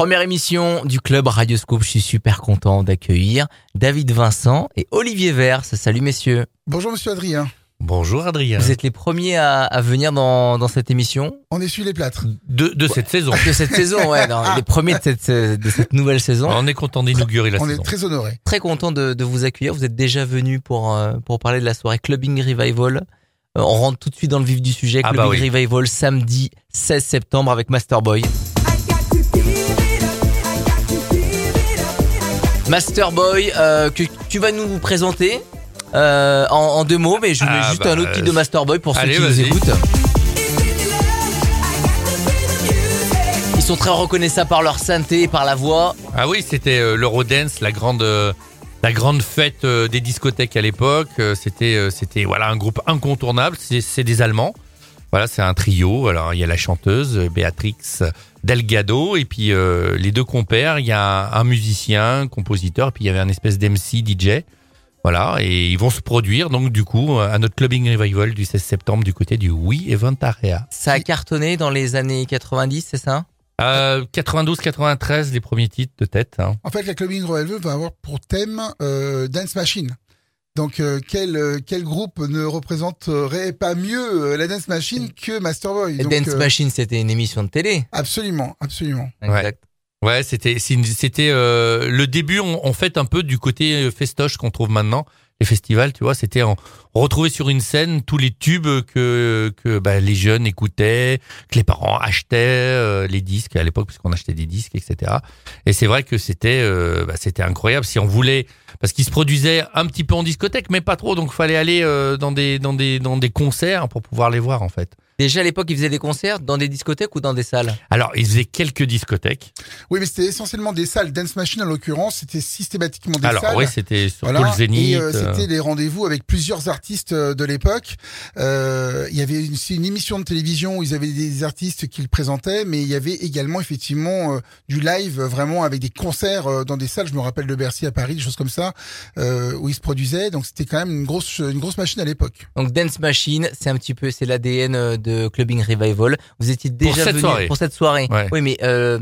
Première émission du club Radioscope. Je suis super content d'accueillir David Vincent et Olivier Vers. Salut messieurs. Bonjour Monsieur Adrien. Bonjour Adrien. Vous êtes les premiers à, à venir dans, dans cette émission? On essuie les plâtres. De, de cette saison. de cette saison, ouais, non, les premiers de cette, de cette nouvelle saison. On est content d'inaugurer la On saison. est très honorés. Très content de, de vous accueillir. Vous êtes déjà venu pour euh, pour parler de la soirée Clubbing Revival. Euh, on rentre tout de suite dans le vif du sujet. Ah Clubbing bah oui. Revival samedi 16 septembre avec Masterboy. Masterboy, euh, que tu vas nous présenter euh, en, en deux mots, mais je vous mets Ah juste bah, un autre titre de Masterboy pour ceux allez, qui nous écoutent. Ils sont très reconnaissables par leur synthé, par la voix. Ah oui, c'était euh, l'Eurodance, la grande, la grande fête des discothèques à l'époque. C'était, c'était voilà un groupe incontournable. C'est des Allemands. Voilà, c'est un trio. Alors il y a la chanteuse Béatrix Delgado et puis euh, les deux compères. Il y a un, un musicien, compositeur, et puis il y avait un espèce d'MC DJ. Voilà, et ils vont se produire donc du coup à notre clubbing revival du 16 septembre du côté du Oui Event Area. Ça a cartonné dans les années 90, c'est ça? Euh, 92-93 les premiers titres de tête. hein. En fait, la Clubbing Revival va avoir pour thème euh, Dance Machine. Donc, euh, quel, euh, quel groupe ne représenterait pas mieux euh, la Dance Machine que Masterboy? Et Donc, Dance euh, Machine, c'était une émission de télé. Absolument, absolument. Exact. Ouais, c'était euh, le début en, en fait un peu du côté festoche qu'on trouve maintenant les festivals, tu vois, c'était on retrouvait sur une scène tous les tubes que que bah, les jeunes écoutaient, que les parents achetaient euh, les disques à l'époque puisqu'on achetait des disques, etc. Et c'est vrai que c'était euh, bah, c'était incroyable si on voulait parce qu'ils se produisaient un petit peu en discothèque mais pas trop donc fallait aller euh, dans des dans des dans des concerts pour pouvoir les voir en fait. Déjà à l'époque, ils faisaient des concerts dans des discothèques ou dans des salles Alors ils faisaient quelques discothèques. Oui, mais c'était essentiellement des salles. Dance Machine, en l'occurrence, c'était systématiquement des Alors salles. oui, c'était surtout Voilà. le Zénith. Euh, euh, c'était des rendez-vous avec plusieurs artistes euh, de l'époque. Euh, il y avait une, une émission de télévision où ils avaient des artistes qu'ils présentaient, mais il y avait également effectivement euh, du live, vraiment avec des concerts euh, dans des salles. Je me rappelle de Bercy à Paris, des choses comme ça, euh, où ils se produisaient. Donc c'était quand même une grosse, une grosse machine à l'époque. Donc Dance Machine, c'est un petit peu, c'est l'ADN euh, de Clubbing Revival. Vous étiez déjà cette venu soirée. pour cette soirée. Ouais. Oui, mais euh,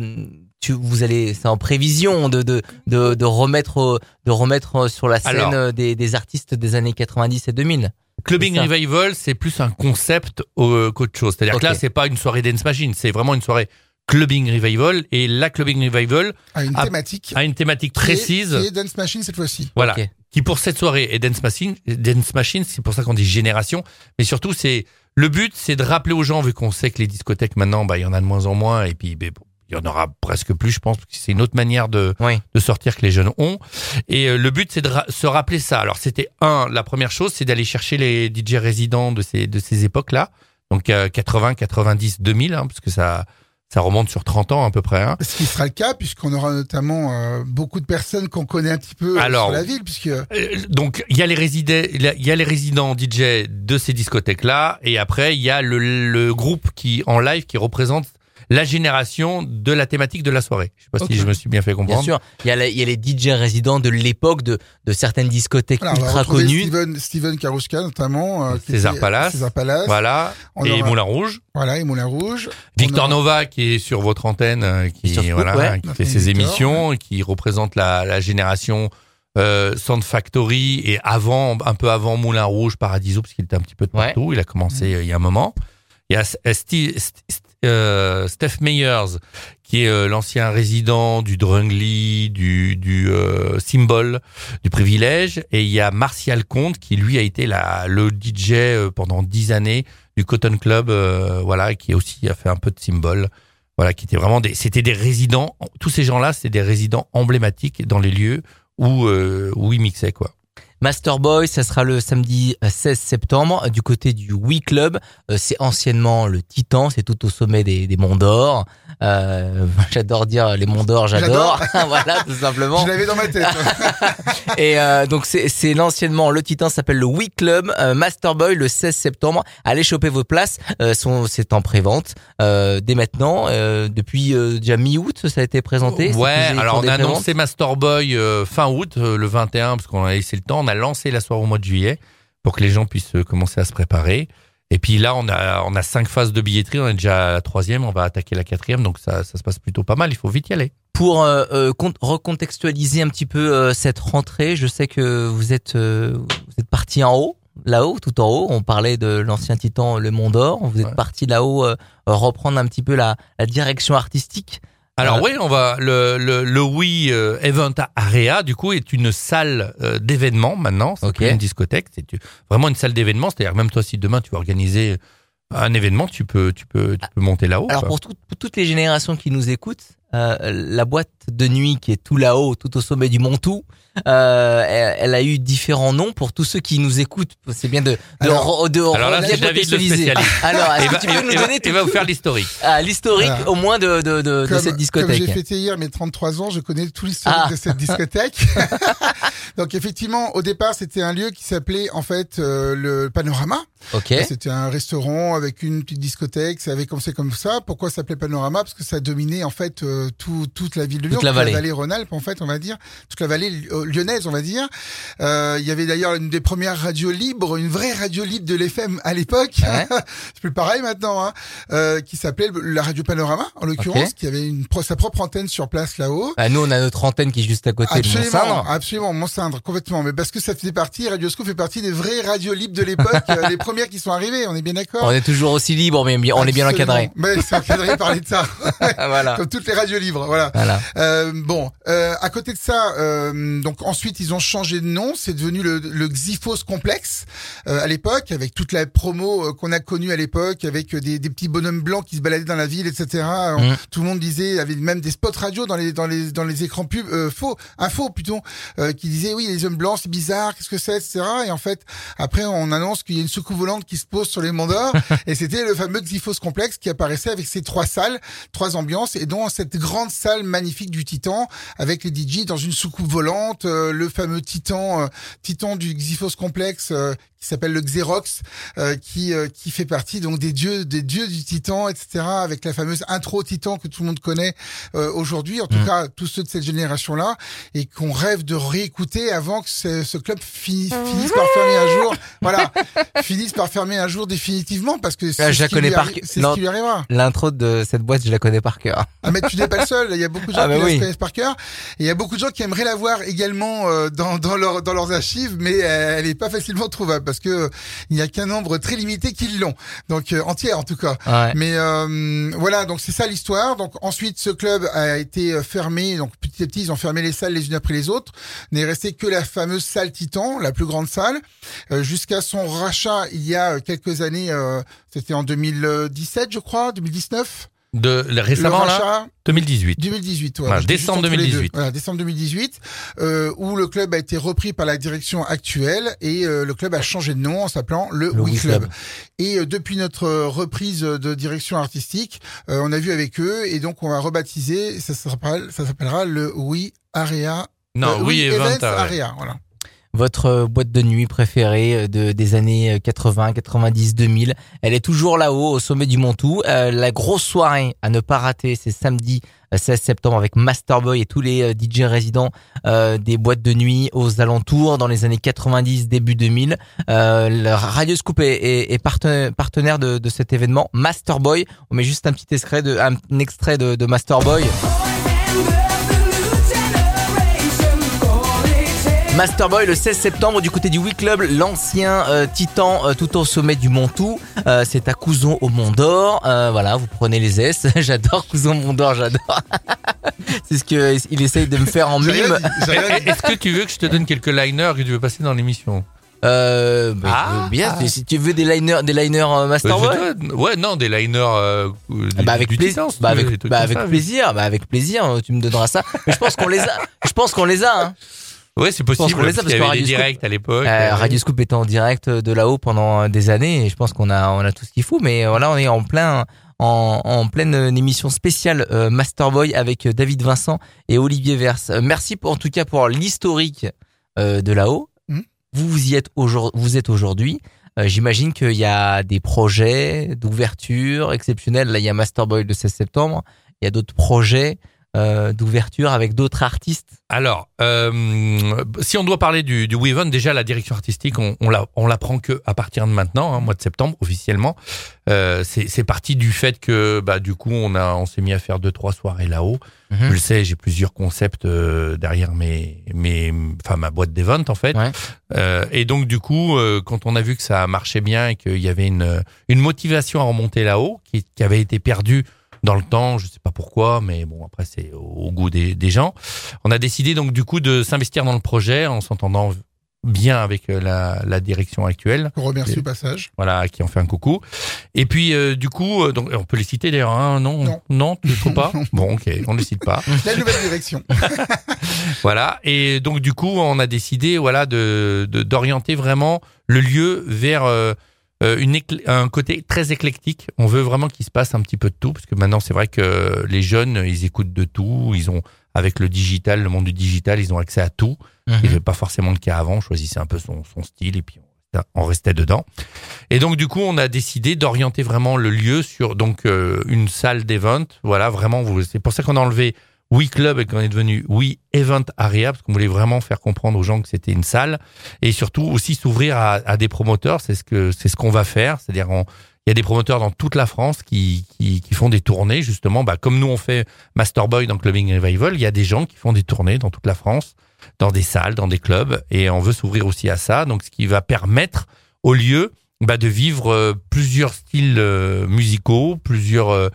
tu, vous allez, c'est en prévision de de de, de remettre euh, de remettre euh, sur la scène Alors. des, des artistes des années 90 et 2000. Clubbing. Revival, c'est plus un concept qu'autre chose. C'est-à-dire Ok. que là, c'est pas une soirée dance machine, c'est vraiment une soirée Clubbing Revival. Et la Clubbing Revival À une thématique a une thématique précise, est Dance Machine cette fois-ci. voilà. Qui pour cette soirée est dance machine. Dance machine, c'est pour ça qu'on dit génération. Mais surtout, c'est le but, c'est de rappeler aux gens, vu qu'on sait que les discothèques maintenant, bah, il y en a de moins en moins, et puis bon, il y en aura presque plus, je pense, parce que c'est une autre manière de Oui. de sortir que les jeunes ont. Et euh, le but, c'est de ra- se rappeler ça. Alors, c'était un, la première chose, c'est d'aller chercher les DJ résidents de ces, de ces époques-là. Donc, euh, 80, 90, 2000, hein, parce que ça, ça remonte sur 30 ans à peu près. Hein. Ce qui sera le cas, puisqu'on aura notamment euh, beaucoup de personnes qu'on connaît un petit peu euh, Alors, sur la ville, puisque Euh, donc, il y a les y a les résidents DJ de ces discothèques-là. Et après, il y a le, le groupe qui, en live, qui représente la génération de la thématique de la soirée. Je sais pas si je me suis bien fait Bien comprendre. sûr, il y a, la- il y a les DJ résidents de l'époque de, de certaines discothèques voilà, on va ultra connues. Steven, Steven Karuska notamment. euh, César était- Palace. César Palace. Voilà. On et aura- Moulin Rouge. Voilà, et Moulin Rouge. Victor aura- Nova qui est sur votre antenne, euh, qui voilà, ouais. qui fait ses Victor, émissions, qui représente la, la génération euh, Sound Factory et avant, un peu avant Moulin Rouge, Paradiso, parce qu'il était un petit peu de Ouais. partout. Il a commencé euh, il y a un moment. Il y a euh, Steph Meyers, qui est euh, l'ancien résident du Drungly, du, du euh, Symbol, du Privilège, et il y a Martial Comte, qui lui a été la, le DJ euh, pendant dix années du Cotton Club, euh, voilà, qui aussi a fait un peu de Symbol, voilà, qui était vraiment des, c'était des résidents. Tous ces gens-là, c'était des résidents emblématiques dans les lieux où euh, où ils mixaient quoi. Masterboy, ça sera le samedi euh, 16 septembre euh, du côté du We Club. Euh, C'est anciennement le Titan, c'est tout au sommet des, des Monts d'Or. Euh, j'adore dire les Monts d'Or, j'adore. voilà, tout simplement. Je l'avais dans ma tête. Et euh, donc c'est l'anciennement le Titan s'appelle le We Club euh, Masterboy le 16 septembre. Allez choper vos places. Euh, sont c'est en prévente euh, dès maintenant. Euh, depuis euh, déjà mi-août, ça a été présenté. Ouais, alors on a annoncé Masterboy euh, fin août, euh, le 21, parce qu'on a laissé le temps. On a lancé la soirée au mois de juillet pour que les gens puissent euh, commencer à se préparer. Et puis là, on a on a cinq phases de billetterie. On est déjà à la troisième. On va attaquer la quatrième, donc ça ça se passe plutôt pas mal. Il faut vite y aller. pour euh, euh, con- recontextualiser un petit peu euh, cette rentrée, je sais que vous êtes euh, vous êtes parti en haut, là-haut, tout en haut. On parlait de l'ancien Titan, le Mont d'Or. Vous êtes Ouais. parti là-haut euh, reprendre un petit peu la, la direction artistique. Alors oui, on va le le, le Wii euh, Event Area du coup est une salle euh, d'événements maintenant, c'est Ok. plus une discothèque, c'est vraiment une salle d'événements, c'est-à-dire même toi si demain tu veux organiser un événement, tu peux tu peux tu peux monter là-haut. Alors pour, tout- pour toutes les générations qui nous écoutent, euh, la boîte de nuit qui est tout là-haut, tout au sommet du Mont Tout, euh, elle, elle a eu différents noms pour tous ceux qui nous écoutent. C'est bien de de, Alors- re- de Alors là, c'est David le spécialiste. Alors, est-ce que tu peux nous donner il va vous faire l'historique. ah, l'historique au moins de, de, de, de Comme- cette Comme discothèque j'ai fêté hier mes 33 ans, je connais tout l'historique Ah. de cette discothèque. Donc effectivement, au départ, c'était un lieu qui s'appelait en fait euh, le Panorama. Ok. C'était un restaurant avec une petite discothèque. Ça avait commencé comme ça. Pourquoi ça s'appelait Panorama? Parce que ça dominait en fait euh, tout, toute la ville de Lyon, Toute la vallée. Rhône-Alpes en fait, on va dire, toute la vallée euh, lyonnaise, on va dire. Euh, Il y avait d'ailleurs une des premières radios libres, une vraie radio libre de l'FM à l'époque. Ouais. C'est plus pareil maintenant, hein, euh, qui s'appelait la radio Panorama en l'occurrence, qui avait une pro- sa propre antenne sur place là-haut. Bah, nous, on a notre antenne qui est juste à côté de Absolument, Mont-Saint. absolument, Mont-Cindre, complètement. Mais parce que ça faisait partie, Radio Scoop fait partie des vraies radios libres de l'époque, euh, les premières qui sont arrivées, on est bien d'accord On est toujours aussi libre, mais on est bien encadré. Mais c'est encadré par l'État, voilà. comme toutes les radios libres, voilà. Voilà. Euh, bon, euh, à côté de ça, euh, donc ensuite ils ont changé de nom, c'est devenu le, le Xyphos Complex euh, à l'époque, avec toute la promo euh, qu'on a connue à l'époque, avec euh, des, des petits bonhommes blancs qui se baladaient dans la ville, etc. Euh, Mm. Tout le monde disait, il y avait même des spots radio dans les dans les dans les écrans pub euh, faux, info plutôt, euh, qui disaient oui les hommes blancs c'est bizarre, qu'est-ce que c'est, etc. Et en fait après on annonce qu'il y a une soucoupe volante qui se pose sur les monts d'or, et c'était le fameux Xyphos Complex qui apparaissait avec ses trois salles, trois ambiances, et dont cette grande salle magnifique du Titan avec les DJ dans une soucoupe volante, euh, le fameux Titan, euh, Titan du Xyphos Complex euh, qui s'appelle le Xerox, euh, qui euh, qui fait partie donc des dieux des dieux du Titan, etc. Avec la fameuse intro Titan que tout le monde connaît euh, aujourd'hui, en tout Mm. cas tous ceux de cette génération-là, et qu'on rêve de réécouter avant que ce, ce club fi- finisse par fermer un jour. Voilà, finisse par fermer un jour définitivement parce que c'est Ah, je ce la qui connais lui par c'est Non. ce qui lui arrivera. L'intro de cette boîte, je la connais par cœur. Ah mais tu n'es pas le seul, il y a beaucoup de gens Ah, bah qui la connaissent par cœur. Et il y a beaucoup de gens qui aimeraient la voir également euh, dans, dans, leur, dans leurs archives, mais euh, elle n'est pas facilement trouvable parce que il n'y a qu'un nombre très limité qui l'ont. Donc euh, entière en tout cas. Ouais. Mais euh, voilà, donc c'est ça l'histoire. Donc ensuite, ce club a été euh, fermé. Donc petit à petit, ils ont fermé les salles les unes après les autres. N'est resté que la fameuse salle Titan, la plus grande salle, euh, jusqu'à son rachat il y a quelques années. euh, C'était en 2017, je crois, 2019. De récemment le là, rachat, 2018. 2018, ouais, Voilà, décembre juste entre les 2018. deux. Voilà, décembre 2018, euh, où le club a été repris par la direction actuelle et euh, le club a changé de nom en s'appelant le, Le We Club. Club. Et euh, depuis notre euh, reprise de direction artistique, euh, on a vu avec eux et donc on va rebaptiser, ça s'appellera, ça s'appellera le We Area. Non, euh, oui, Event. Area, voilà. Votre euh, boîte de nuit préférée euh, de, des années euh, 80, 90, 2000. Elle est toujours là-haut, au sommet du Mont Tout. Euh, la grosse soirée à ne pas rater, c'est samedi euh, 16 septembre avec Masterboy et tous les DJ résidents des boîtes de nuit aux alentours dans les années 90, début 2000. Euh, Radio Scoop est, est- est parten- partenaire de, de cet événement. Masterboy, on met juste un petit extrait de, un, extrait de Masterboy. Masterboy le 16 septembre du côté du We Club, l'ancien euh, Titan euh, tout au sommet du Mont Tout. Euh, c'est à Couzon au Mont d'Or. Euh, voilà, vous prenez les S. j'adore Couzon Mont d'Or, j'adore. c'est ce que il essaye de me faire en mime. Est-ce que tu veux que je te donne quelques liners que tu veux passer dans l'émission? Euh, bah, Ah. veux bien. Si tu veux des liners, des liners Bah, Masterboy. Ouais, non, des liners euh, du, bah avec du plaisir, bah avec, bah ça. plaisir, bah avec plaisir, tu me donneras ça. Mais je pense qu'on les a, je pense qu'on les a. Hein. Ouais, c'est pense possible. qu'on les a parce qu'il y avait des Radio directs à l'époque. Euh, euh, Radio Scoop était en direct de là-haut pendant des années et je pense qu'on a on a tout ce qu'il faut. Mais euh, voilà, on est en plein en, en pleine euh, émission spéciale euh, Masterboy avec euh, David Vincent et Olivier Verse. Euh, merci pour, en tout cas pour l'historique euh, de là-haut. Mhm. Vous vous y êtes aujourd'hui. Vous êtes aujourd'hui. Euh, J'imagine qu'il y a des projets d'ouverture exceptionnels. Là, il y a Masterboy le 16 septembre. Il y a d'autres projets euh, d'ouverture avec d'autres artistes Alors, euh, si on doit parler du, du Weaven, déjà la direction artistique, on, on la on l'apprend que à partir de maintenant, hein, mois de septembre officiellement. Euh, c'est c'est parti du fait que bah du coup on a on s'est mis à faire deux trois soirées là-haut. Mhm. Je le sais, j'ai plusieurs concepts euh, derrière mes mes enfin ma boîte des ventes en fait. Ouais. Euh, et donc du coup, euh, quand on a vu que ça marchait bien et qu'il y avait une une motivation à remonter là-haut qui, qui avait été perdue dans le temps, je sais pas pourquoi, mais bon après c'est au, au goût des, des gens. On a décidé donc du coup de s'investir dans le projet en s'entendant bien avec euh, la, la direction actuelle, On remercie au passage. voilà, qui en fait un coucou. Et puis euh, du coup, euh, donc on peut les citer d'ailleurs, hein, non, Non. non, tu ne trouves pas Bon, ok, on les cite pas. La nouvelle direction. Voilà. Et donc du coup, on a décidé, voilà, de de- d'orienter vraiment le lieu vers euh, une écl- un côté très éclectique. On veut vraiment qu'il se passe un petit peu de tout, parce que maintenant c'est vrai que les jeunes, ils écoutent de tout. Ils ont avec le digital, le monde du digital, ils ont accès à tout. Mhm. Il n'y avait pas forcément le cas avant. On choisissait un peu son, son style et puis on, restait dedans. Et donc du coup, on a décidé d'orienter vraiment le lieu sur donc euh, une salle d'event. Voilà, vraiment. C'est pour ça qu'on a enlevé We Club et qu'on est devenu We Event Area parce qu'on voulait vraiment faire comprendre aux gens que c'était une salle et surtout aussi s'ouvrir à, à des promoteurs. C'est ce que c'est ce qu'on va faire. C'est-à-dire il y a des promoteurs dans toute la France qui, qui, qui font des tournées justement, bah, comme nous on fait Masterboy dans Clubbing Revival, il y a des gens qui font des tournées dans toute la France, dans des salles, dans des clubs, et on veut s'ouvrir aussi à ça. Donc ce qui va permettre au lieu bah, de vivre euh, plusieurs styles euh, musicaux, plusieurs euh,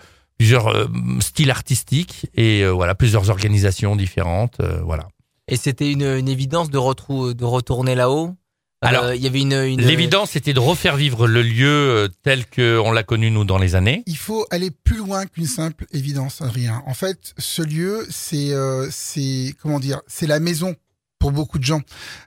plusieurs euh, styles artistiques et euh, voilà plusieurs organisations différentes. euh, voilà. Et c'était une, une évidence de, retrou- de retourner là-haut? Alors, Euh, il y avait une, une L'évidence c'était de refaire vivre le lieu tel que on l'a connu nous dans les années. Il faut aller plus loin qu'une simple évidence, Adrien. En fait, ce lieu, c'est, euh, c'est comment dire, c'est la maison pour beaucoup de gens.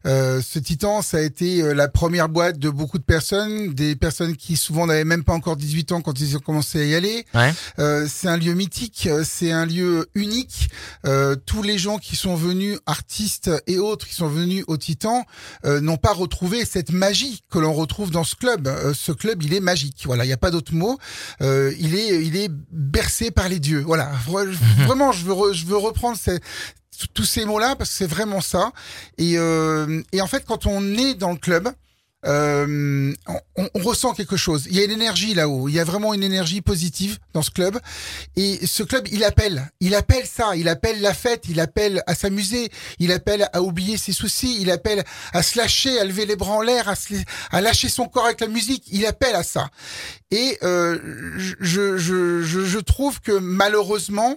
Euh, ce Titan, ça a été euh, la première boîte de beaucoup de personnes, des personnes qui souvent n'avaient même pas encore 18 ans quand ils ont commencé à y aller. Ouais. Euh, c'est un lieu mythique, euh, c'est un lieu unique. Euh, tous les gens qui sont venus, artistes et autres, qui sont venus au Titan, euh, n'ont pas retrouvé cette magie que l'on retrouve dans ce club. Euh, ce club, il est magique. Voilà, il n'y a pas d'autre mot. Euh, il est, il est bercé par les dieux. Voilà, Vra- vraiment, je veux, re- je veux reprendre ces- tous ces mots-là parce que c'est vraiment ça. Et, euh, et en fait, quand on est dans le club, euh, on, on ressent quelque chose. Il y a une énergie là-haut. Il y a vraiment une énergie positive dans ce club. Et ce club, il appelle. Il appelle ça. Il appelle la fête. Il appelle à s'amuser. Il appelle à oublier ses soucis. Il appelle à se lâcher, à lever les bras en l'air, à, à lâcher son corps avec la musique. Il appelle à ça. Et euh, je, je, je, je trouve que malheureusement,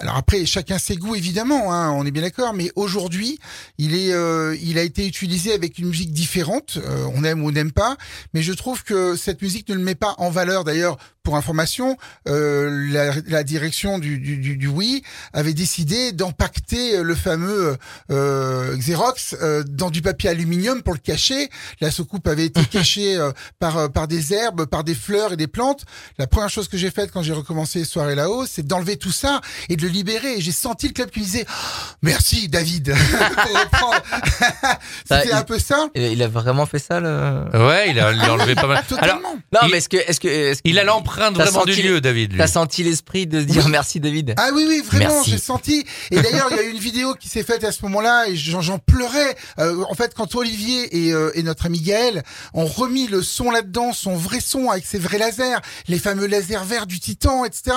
alors après, chacun ses goûts évidemment, hein, on est bien d'accord. Mais aujourd'hui, il est, euh, il a été utilisé avec une musique différente. Euh, on aime ou on n'aime pas, mais je trouve que cette musique ne le met pas en valeur. D'ailleurs, pour information, euh, la, la direction du, du, du, du Wii avait décidé d'empacter le fameux euh, Xerox euh, dans du papier aluminium pour le cacher. La soucoupe avait été cachée euh, par par des herbes, par des fleurs et des plantes. La première chose que j'ai faite quand j'ai recommencé soirée là-haut, c'est d'enlever tout ça et de le libérer. Et j'ai senti le club qui me disait Oh, merci David C'était il- un peu ça. Il a vraiment fait ça le. Ouais, il a, il a enlevé pas mal. Alors, Totalement. Non, il- mais est-ce que est-ce que il a l'empreinte vraiment du senti- lieu, David. T'as senti l'esprit de se dire merci David. Ah oui, oui, vraiment, j'ai senti. Et d'ailleurs, il y a eu une vidéo qui s'est faite à ce moment-là et j'en j'en pleurais. Euh, en fait, quand Olivier et, euh, et notre ami Gaël ont remis le son là-dedans, son vrai son avec ses vrais lasers, les fameux lasers verts du Titan, etc.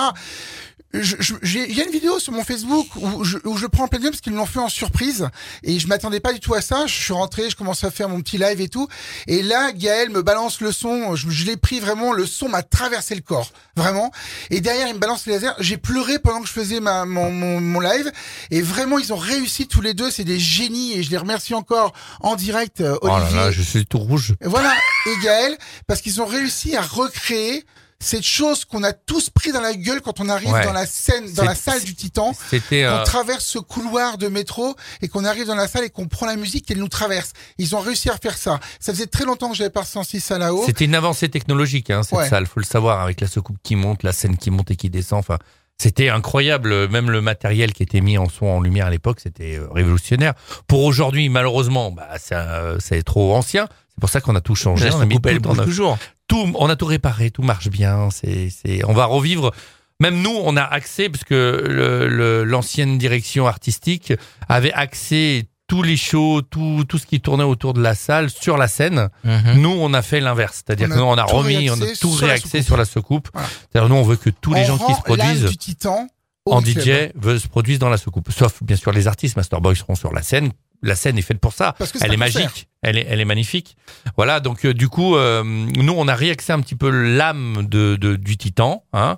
Il y a une vidéo sur mon Facebook où je, où je prends plein de parce qu'ils l'ont fait en surprise et je m'attendais pas du tout à ça. Je suis rentré, je commence à faire mon petit live et tout. Et là, Gaël me balance le son. Je, je l'ai pris vraiment. Le son m'a traversé le corps, vraiment. Et derrière, il me balance les lasers. J'ai pleuré pendant que je faisais ma, mon, mon, mon live. Et vraiment, ils ont réussi tous les deux. C'est des génies et je les remercie encore en direct, euh, Oh là Olivier. là, je suis tout rouge. Voilà, et Gaël, parce qu'ils ont réussi à recréer cette chose qu'on a tous pris dans la gueule quand on arrive Ouais. dans la scène, dans la salle du Titan, C'était qu'on euh, traverse ce couloir de métro et qu'on arrive dans la salle et qu'on prend la musique et elle nous traverse. Ils ont réussi à faire ça. Ça faisait très longtemps que j'avais pas ressenti ça là-haut. C'était une avancée technologique, hein, cette Ouais. salle, faut le savoir, avec la secoupe qui monte, la scène qui monte et qui descend. Enfin, c'était incroyable. Même le matériel qui était mis en son, en lumière à l'époque, c'était euh, révolutionnaire. Pour aujourd'hui, malheureusement, bah, un- c'est trop ancien. C'est pour ça qu'on a tout changé. On a mis tout toujours. tout, on a tout réparé, tout marche bien. C'est, c'est, on va revivre même nous, on a accès parce que le- le- l'ancienne direction artistique avait accès tous les shows, tout tout ce qui tournait autour de la salle sur la scène. Mhm. Nous, on a fait l'inverse, c'est-à-dire On que nous, on a remis, on a tout sur la réaxé sur la soucoupe. Voilà. C'est-à-dire nous, on veut que tous les gens qui se produisent du titan en. DJ veulent se produisent dans la soucoupe. Sauf bien sûr les artistes, Masterboy seront sur la scène. La scène est faite pour ça. Parce que c'est Elle est magique. Elle est, elle est magnifique. Voilà. Donc euh, du coup, euh, nous on a réaxé un petit peu l'âme de, de- du Titan, hein,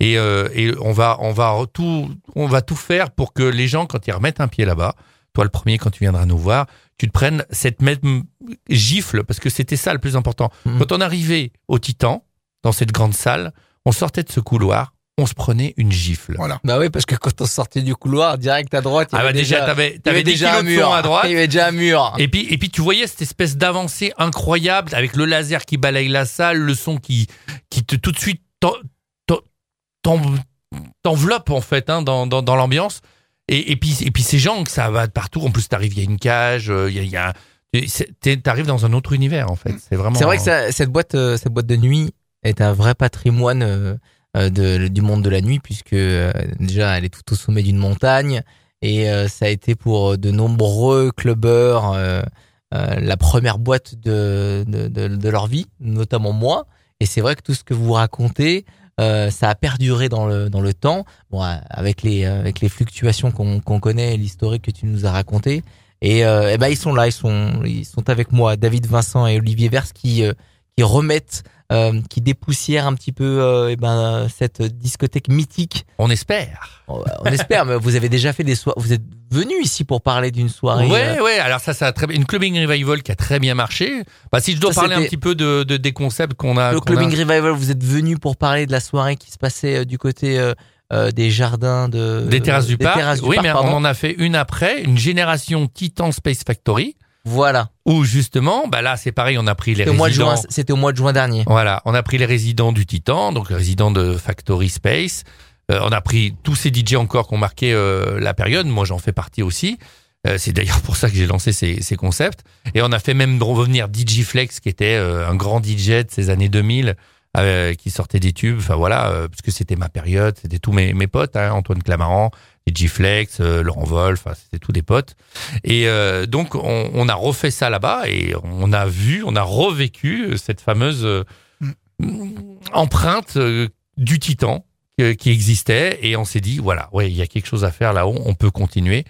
et, euh, et on va on va tout on va tout faire pour que les gens quand ils remettent un pied là-bas, toi le premier quand tu viendras nous voir, tu te prennes cette même gifle parce que c'était ça le plus important. Mhm. Quand on arrivait au Titan dans cette grande salle, on sortait de ce couloir, on se prenait une gifle. Voilà. Bah oui, parce que quand on sortait du couloir, direct à droite, il y Ah bah avait déjà, déjà, t'avais, déjà un mur à droite. Il y avait déjà un mur. Et puis, et puis tu voyais cette espèce d'avancée incroyable avec le laser qui balaye la salle, le son qui, qui te tout de suite t'en- t'en- t'en- t'enveloppe en fait hein, dans, dans, dans l'ambiance. Et, et puis et puis ces gens que ça va de partout. En plus t'arrives, il y a une cage, euh, il y a, il y a t'arrives dans un autre univers en fait. C'est vraiment. C'est vrai que ça- cette boîte, euh, cette boîte de nuit est un vrai patrimoine euh, de, du monde de la nuit puisque euh, déjà elle est tout au sommet d'une montagne et euh, ça a été pour de nombreux clubbers euh, euh, la première boîte de, de, leur vie, notamment moi. Et c'est vrai que tout ce que vous racontez, euh, ça a perduré dans le dans le temps. Bon, euh, avec les euh, avec les fluctuations qu'on qu'on connaît, l'historique que tu nous as raconté. Et, euh, eh ben ils sont là, ils sont ils sont avec moi, David Vincent et Olivier Vers qui euh, qui remettent, euh, qui dépoussièrent un petit peu euh, eh ben cette discothèque mythique. On espère. On, on espère. mais vous avez déjà fait des soirées. Vous êtes venu ici pour parler d'une soirée. Ouais, euh, ouais. Alors ça, ça a très bien. Une clubbing revival qui a très bien marché. Bah, si je dois Ça, parler un petit peu de, de des concepts qu'on a. le a- clubbing revival. Vous êtes venu pour parler de la soirée qui se passait euh, du côté euh, euh, des jardins de Des terrasses du parc. terrasses du oui, parc, mais pardon. on en a fait une après, une génération Titan Space Factory, Voilà. où justement, bah là, c'est pareil, on a pris les C'était au mois de résidents. juin. C'était au mois de juin dernier. Voilà, on a pris les résidents du Titan, donc les résidents de Factory Space. Euh, on a pris tous ces DJ encore qui ont marqué euh, la période. Moi, j'en fais partie aussi. Euh, c'est d'ailleurs pour ça que j'ai lancé ces, ces concepts. Et on a fait même revenir DJ Flex, qui était un grand DJ de ces années 2000, euh, qui sortait des tubes. Enfin voilà, parce que c'était ma période, c'était tous mes, mes potes, hein, Antoine Clamaran, DJ Flex, euh, Laurent Wolf, enfin, c'était tous des potes. Et euh, donc on, on a refait ça là-bas et on a vu, on a revécu cette fameuse euh, empreinte euh, du Titan euh, qui existait. Et on s'est dit voilà ouais il y a quelque chose à faire là-haut on peut continuer.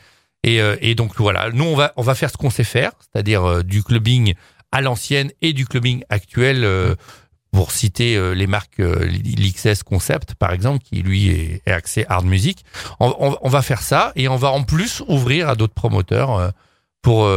Et, euh, et donc voilà. Nous on va on va faire ce qu'on sait faire c'est-à-dire euh, du clubbing à l'ancienne et du clubbing actuel euh, pour citer euh, les marques euh, l'XS Concept par exemple qui lui est, axé hard music. On, va faire ça et on va en plus ouvrir à d'autres promoteurs euh, pour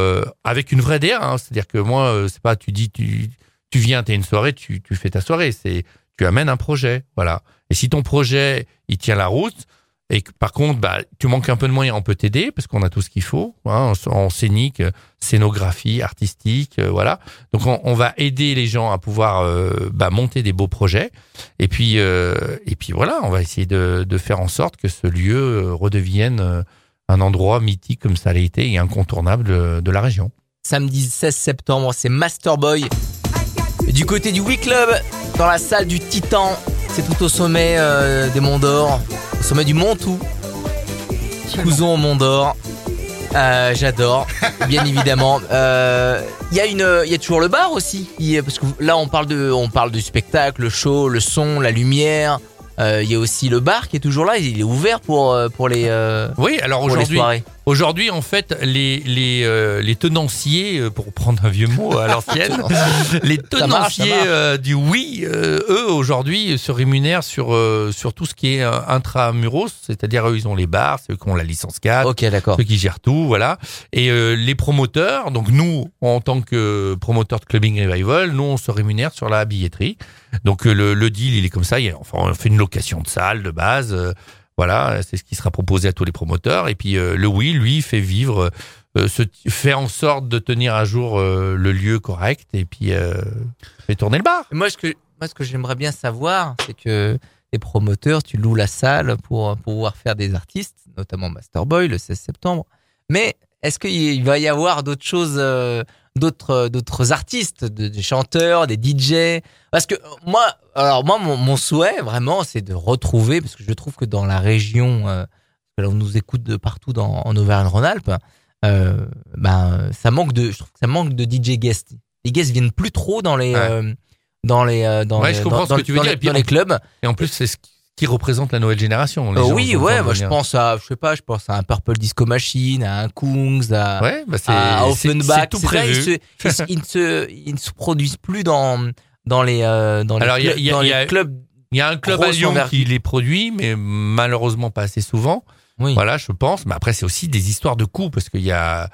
avec une vraie DA hein. c'est-à-dire que moi c'est pas tu dis tu tu viens t'as une soirée tu tu fais ta soirée. C'est tu amènes un projet. Voilà. Et si ton projet il tient la route et par contre bah tu manques un peu de moyens. On peut t'aider parce qu'on a tout ce qu'il faut hein, en, scénique euh, scénographie artistique euh, voilà. Donc on, va aider les gens à pouvoir euh, bah, monter des beaux projets. Et puis et puis voilà on va essayer de, faire en sorte que ce lieu redevienne un endroit mythique comme ça l'a été et incontournable de, la région. Samedi 16 septembre, c'est Masterboy. Du côté du Wii Club, dans la salle du Titan, c'est tout au sommet euh, des Monts d'Or, au sommet du Mont Tout. Couson au Mont d'Or. Euh, J'adore, bien évidemment. Euh, Il y a une, il y a toujours le bar aussi, Il y a- parce que là on parle de, on parle du spectacle, le show, le son, la lumière. Euh, Il y a aussi le bar qui est toujours là, il est ouvert pour euh, pour les euh, oui alors pour les aujourd'hui soirées. Aujourd'hui, en fait, les les euh, les tenanciers, euh, pour prendre un vieux mot à l'ancienne, les tenanciers euh, du oui, euh, eux aujourd'hui se rémunèrent sur sur tout ce qui est intramuros, c'est-à-dire eux ils ont les bars, ceux qui ont la licence 4, Ok, d'accord. ceux qui gèrent tout, voilà. Et les promoteurs, donc nous, en tant que promoteurs de clubbing revival, nous on se rémunère sur la billetterie. Donc le, le deal, il est comme ça. Il enfin, on fait une location de salle de base. Euh, voilà, c'est ce qui sera proposé à tous les promoteurs. Et puis euh, le oui, lui, fait vivre, euh, se, fait en sorte de tenir à jour euh, le lieu correct et puis euh, fait tourner le bar. Moi, ce que, moi, ce que j'aimerais bien savoir, c'est que les promoteurs, tu loues la salle pour pouvoir faire des artistes, notamment Masterboy le 16 septembre. Mais est-ce qu'il va y avoir d'autres choses euh, d'autres euh, d'autres artistes, de- des chanteurs, des DJ. Parce que moi, alors moi, mon, mon souhait vraiment, c'est de retrouver, parce que je trouve que dans la région, euh, parce que là, on nous écoute de partout dans, en Auvergne-Rhône-Alpes, euh, ben ça manque de, je trouve que ça manque de DJ guests. Les guests viennent plus trop dans les Ouais. euh, dans les euh, dans Ouais, les, je comprends dans, ce que dans- tu veux dans dire, les- et puis dans en- les clubs. Et en plus, c'est ce qui représente la nouvelle génération. Les Euh, gens oui, ouais, moi je pense à, je sais pas, je pense à un Purple Disco Machine, à un Kungs, à, Ouais, bah à Offenbach. tout prévu. Ils, se, ils, se- ils ne se, ils ne se produisent plus dans dans les euh, dans les, Alors, il y a- clubs- il y a- dans il y les a- clubs. Il y a un club à Lyon qui les produit, mais malheureusement pas assez souvent. Oui. Voilà, je pense. Mais après, c'est aussi des histoires de coûts parce qu'il y a,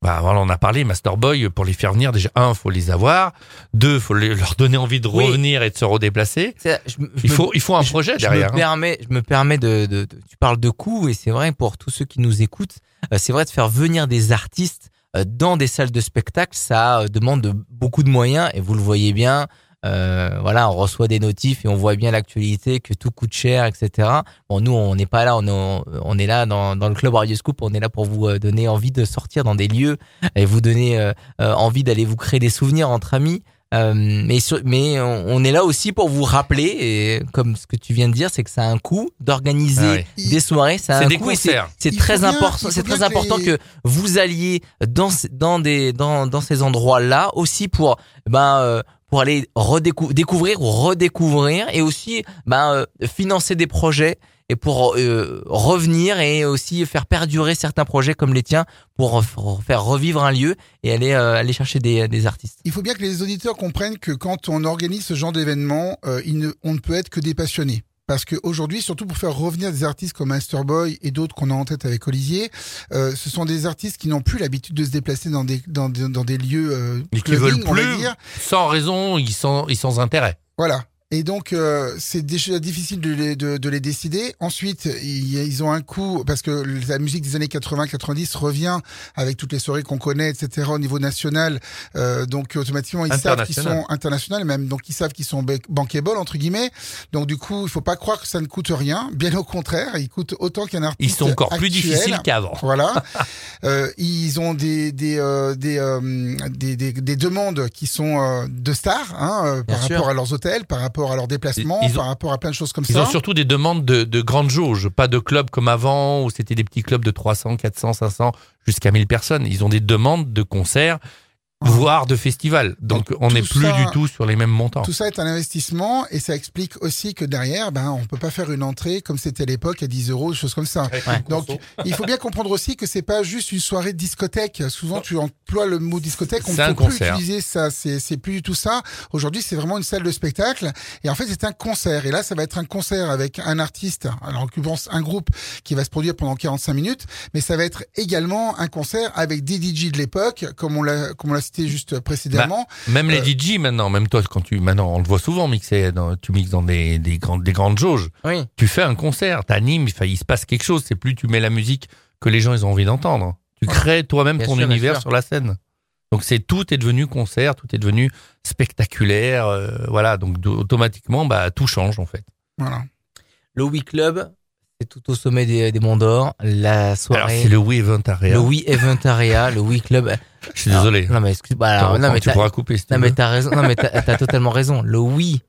bah, voilà, on a parlé Masterboy pour les faire venir. Déjà, un, faut les avoir. Deux, faut les- leur donner envie de Oui. revenir et de se redéplacer. Je je Il me- faut, il faut un je- projet je derrière. Me hein. permets, je me permets de, de, de- tu parles de coûts et c'est vrai pour tous ceux qui nous écoutent, euh, c'est vrai de faire venir des artistes euh, dans des salles de spectacle, ça euh, demande de- beaucoup de moyens et vous le voyez bien. Euh, voilà, on reçoit des notifs et on voit bien l'actualité que tout coûte cher, etc. Bon, nous, on n'est pas là, on est, on est là dans, dans le club Radio Scoop, on est là pour vous euh, donner envie de sortir dans des lieux et vous donner euh, euh, envie d'aller vous créer des souvenirs entre amis. Euh, mais sur- mais on, on est là aussi pour vous rappeler, et comme ce que tu viens de dire, c'est que ça a un coût d'organiser Ah des soirées, ça a C'est un des coût c'est- très bien- important. C'est très que important les- que vous alliez dans ces- dans des dans dans ces endroits-là aussi pour ben euh, pour aller redécou- découvrir ou redécouvrir et aussi ben euh, financer des projets et pour euh, revenir et aussi faire perdurer certains projets comme les tiens pour faire revivre un lieu et aller euh, aller chercher des des artistes. Il faut bien que les auditeurs comprennent que quand on organise ce genre d'événement, euh, on ne peut être que des passionnés. Parce qu'aujourd'hui, surtout pour faire revenir des artistes comme Masterboy et d'autres qu'on a en tête avec Olivier, euh, ce sont des artistes qui n'ont plus l'habitude de se déplacer dans des dans des, dans des lieux euh, qui veulent on va plus, dire. sans raison, ils sont, ils sans intérêt. Voilà. Et donc euh, c'est déjà difficile de les, de, de les décider. Ensuite, ils, ils ont un coût parce que la musique des années 80-90 revient avec toutes les soirées qu'on connaît, etc. Au niveau national. Euh, donc automatiquement, ils savent qu'ils International. sont internationaux même. Donc ils savent qu'ils sont ba- bankable entre guillemets. Donc du coup, il faut pas croire que ça ne coûte rien. Bien au contraire, ils coûtent autant qu'un artiste. Ils sont encore plus difficiles qu'avant. Voilà. Euh, ils ont des des euh, des, euh, des, des des demandes qui sont euh, de stars hein, par Bien sûr. rapport à leurs hôtels, par rapport à leurs déplacements, Ils ont- par rapport à plein de choses comme Ils ça. ont surtout des demandes de, de grandes jauges, pas de clubs comme avant où c'était des petits clubs de 300, 400, 500 jusqu'à 1000 personnes. Ils ont des demandes de concerts. Voire de festivals. Donc, on n'est plus ça- du tout sur les mêmes montants. Tout ça est un investissement et ça explique aussi que derrière, ben, on peut pas faire une entrée comme c'était à l'époque à 10 euros, des choses comme ça. Ouais. Donc, il faut bien comprendre aussi que c'est pas juste une soirée de discothèque. Souvent, tu emploies le mot discothèque. On C'est ne un peut plus concert. utiliser ça. C'est, c'est plus du tout ça. Aujourd'hui, c'est vraiment une salle de spectacle. Et en fait, c'est un concert. Et là, ça va être un concert avec un artiste. Alors, en l'occurrence, un groupe qui va se produire pendant 45 minutes. Mais ça va être également un concert avec des DJ de l'époque, comme on l'a, comme on l'a cité juste précédemment. Même les Euh, DJ maintenant, même toi, quand tu, maintenant, on le voit souvent mixer, dans- tu mixes dans des, des grandes, des grandes jauges. Oui. Tu fais un concert, t'animes, il se passe quelque chose. C'est plus tu mets la musique que les gens, ils ont envie d'entendre. Tu crées toi-même ton sûr, univers sur la scène. Donc c'est tout est devenu concert, tout est devenu spectaculaire, euh, voilà. Donc automatiquement, bah tout change en fait. Voilà. Le Wii Club, c'est tout au sommet des, des Monts d'Or. La Alors soirée, c'est le Wii Event Area. le Wii Event Area, le Wii Club. Je suis désolé. Non mais excuse, bah, alors, non mais tu t'as- pourras couper. Si tu non mais t'as raison, non mais t'as totalement raison. Le Wii,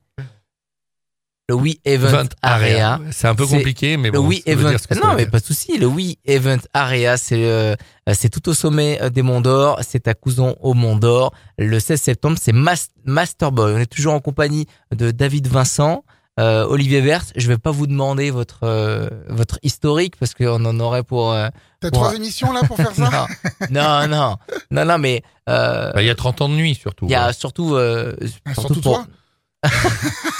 le Wii Event, Event Area. C'est un peu compliqué, mais Le bon. Wii ça veut Event, non mais pas de souci. Le Wii Event Area, c'est euh, c'est tout au sommet euh, des Monts d'Or. C'est à Couson au Mont d'Or. Le 16 septembre, c'est Mas- Masterboy. On est toujours en compagnie de David Vincent, euh, Olivier Vert. Je vais pas vous demander votre euh, votre historique parce qu'on en aurait pour. euh, T'as Bon, trois émissions là pour faire ça? non, non, non, non, non, mais euh, Bah, Il y a 30 ans de nuit surtout. il y a surtout euh, Ah, surtout, surtout pour toi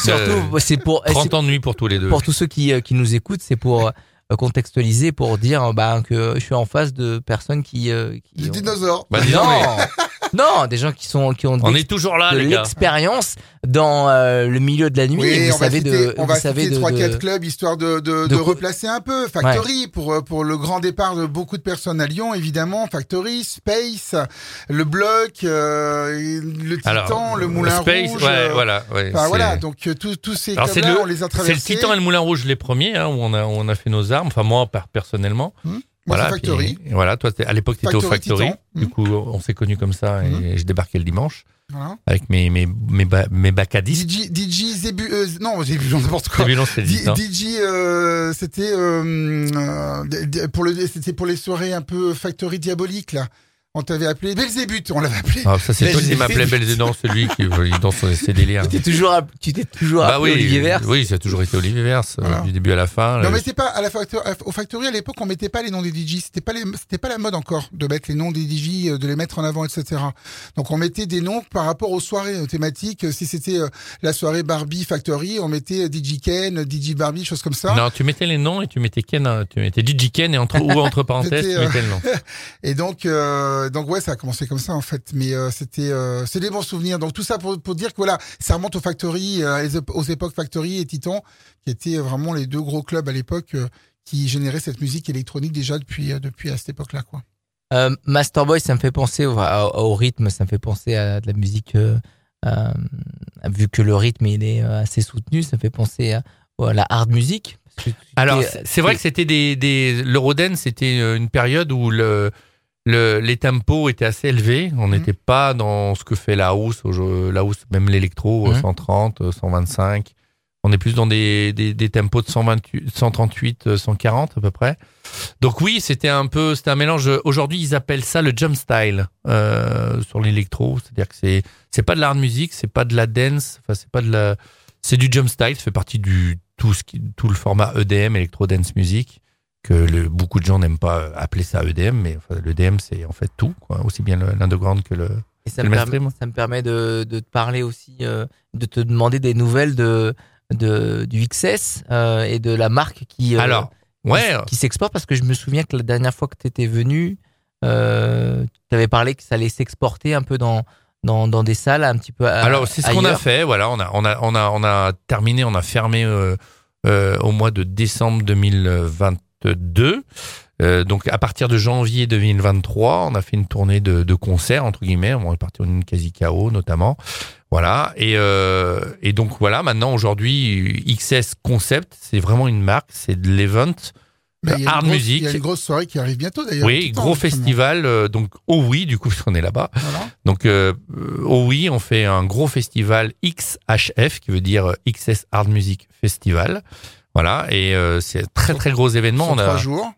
surtout c'est pour c'est 30 ans de nuit pour tous les deux. pour tous ceux qui, euh, qui nous écoutent, c'est pour contextualiser, pour dire bah, que je suis en face de personnes qui. euh, qui Les ont- dinosaures. Bah, non, non, des gens qui sont qui ont on est toujours là, de les gars. l'expérience dans euh, le milieu de la nuit. et vous on va savez citer, de, on vous va savez citer de, trois de- quatre clubs histoire de de, de de co- replacer un peu. Factory pour euh, pour le grand départ de beaucoup de personnes à Lyon évidemment. Factory, Space, le Bloc, euh, le Titan, Alors, le Moulin Space, Rouge. ouais, euh, voilà. ouais, Enfin c'est- voilà, donc tous tous ces Alors, c'est le- on les a C'est traversés. le Titan et le Moulin Rouge les premiers, hein, où on a, où on a fait nos armes. Enfin, moi, per- personnellement. Hmm. Moi, voilà, Factory. puis- voilà, toi, à l'époque, tu étais au Factory. Titan. Du coup, on s'est connus comme ça et Mhm. je débarquais le dimanche Voilà. avec mes, mes, mes, ba- mes bacs à disques. DJ, DJ Zébu, euh, non, Zébu, n'importe quoi. Zébulon, c'était D- dit, hein. DJ, euh, c'était euh, euh, pour le, c'était pour les soirées un peu factory diabolique là. On t'avait appelé Belzébuth, on l'avait appelé. Ah, ça, c'est toi qui Belzébuth. m'appelait Belzédan, celui qui il danse ses délires. Tu t'es toujours, tu t'es toujours Bah appelé oui, Olivier Vers. oui, ça a toujours été Olivier Vers, euh, Voilà. du début à la fin. Mais on Euh, mettait pas à la factory, au factory à l'époque, on mettait pas les noms des DJ. C'était pas les, c'était pas la mode encore de mettre les noms des DJ, euh, de les mettre en avant, etc. Donc on mettait des noms par rapport aux soirées aux thématiques. Si c'était euh, la soirée Barbie Factory, on mettait euh, DJ Ken, DJ Barbie, choses comme ça. Non, tu mettais les noms et tu mettais Ken, tu mettais DJ Ken et entre, ou entre parenthèses, C'était, tu euh, mettais le nom. Et donc, euh, donc ouais, ça a commencé comme ça en fait. Mais euh, c'était, euh, c'est des bons souvenirs. Donc tout ça pour, pour dire que voilà, ça remonte aux Factory, euh, aux époques Factory et Titan, qui étaient vraiment les deux gros clubs à l'époque euh, qui généraient cette musique électronique déjà depuis euh, depuis à cette époque-là, quoi. Euh, Masterboy, ça me fait penser au, au- au rythme, ça me fait penser à de la musique. euh, euh, vu que le rythme il est euh, assez soutenu, ça me fait penser à, à la hard music. Alors, c'est- vrai que c'était des, des l'Eurodance, c'était euh, une période où le, le, les tempos étaient assez élevés. On Mhm. n'était pas dans ce que fait la jeu- la même l'électro, euh, Mhm. 130, euh, 125. On est plus dans des, des, des tempos de 128, 138, euh, 140 à peu près. Donc oui, c'était un peu, c'était un mélange. Aujourd'hui, ils appellent ça le jump style euh, sur l'électro. C'est-à-dire que c'est, c'est pas de l'art musique, c'est pas de la dance, enfin c'est pas de la, c'est du jump style. Ça fait partie du tout ce qui, tout le format EDM, electro dance music, que le, beaucoup de gens n'aiment pas appeler ça EDM, mais enfin, l'EDM c'est en fait tout, quoi, aussi bien l'underground que le. Et ça me, permet, ça me permet de, de te parler aussi, euh, de te demander des nouvelles de, de du XS euh, et de la marque qui, euh, Alors, ouais, qui, s'exporte parce que je me souviens que la dernière fois que tu étais venu, euh, tu avais parlé que ça allait s'exporter un peu dans, dans, dans des salles un petit peu a- Alors c'est ce qu'on a fait. Voilà, on a on a on a on a terminé, on a fermé euh, euh, au mois de décembre 2022. Euh, donc à partir de janvier 2023, on a fait une tournée de, de concerts entre guillemets. On est parti en quasi KO notamment. Voilà et euh, et donc voilà. Maintenant aujourd'hui, XS Concept, c'est vraiment une marque, c'est de l'event. Mais il y a une hard grosse- music. Il y a une grosse soirée qui arrive bientôt d'ailleurs. Oui, gros festival. euh, donc oh oui, du coup on est là-bas. Voilà. Donc, euh, oh oui, on fait un gros festival XHF, qui veut dire XS Hard Music Festival. Voilà, et euh, c'est un très très gros événement. Sur on a trois jours.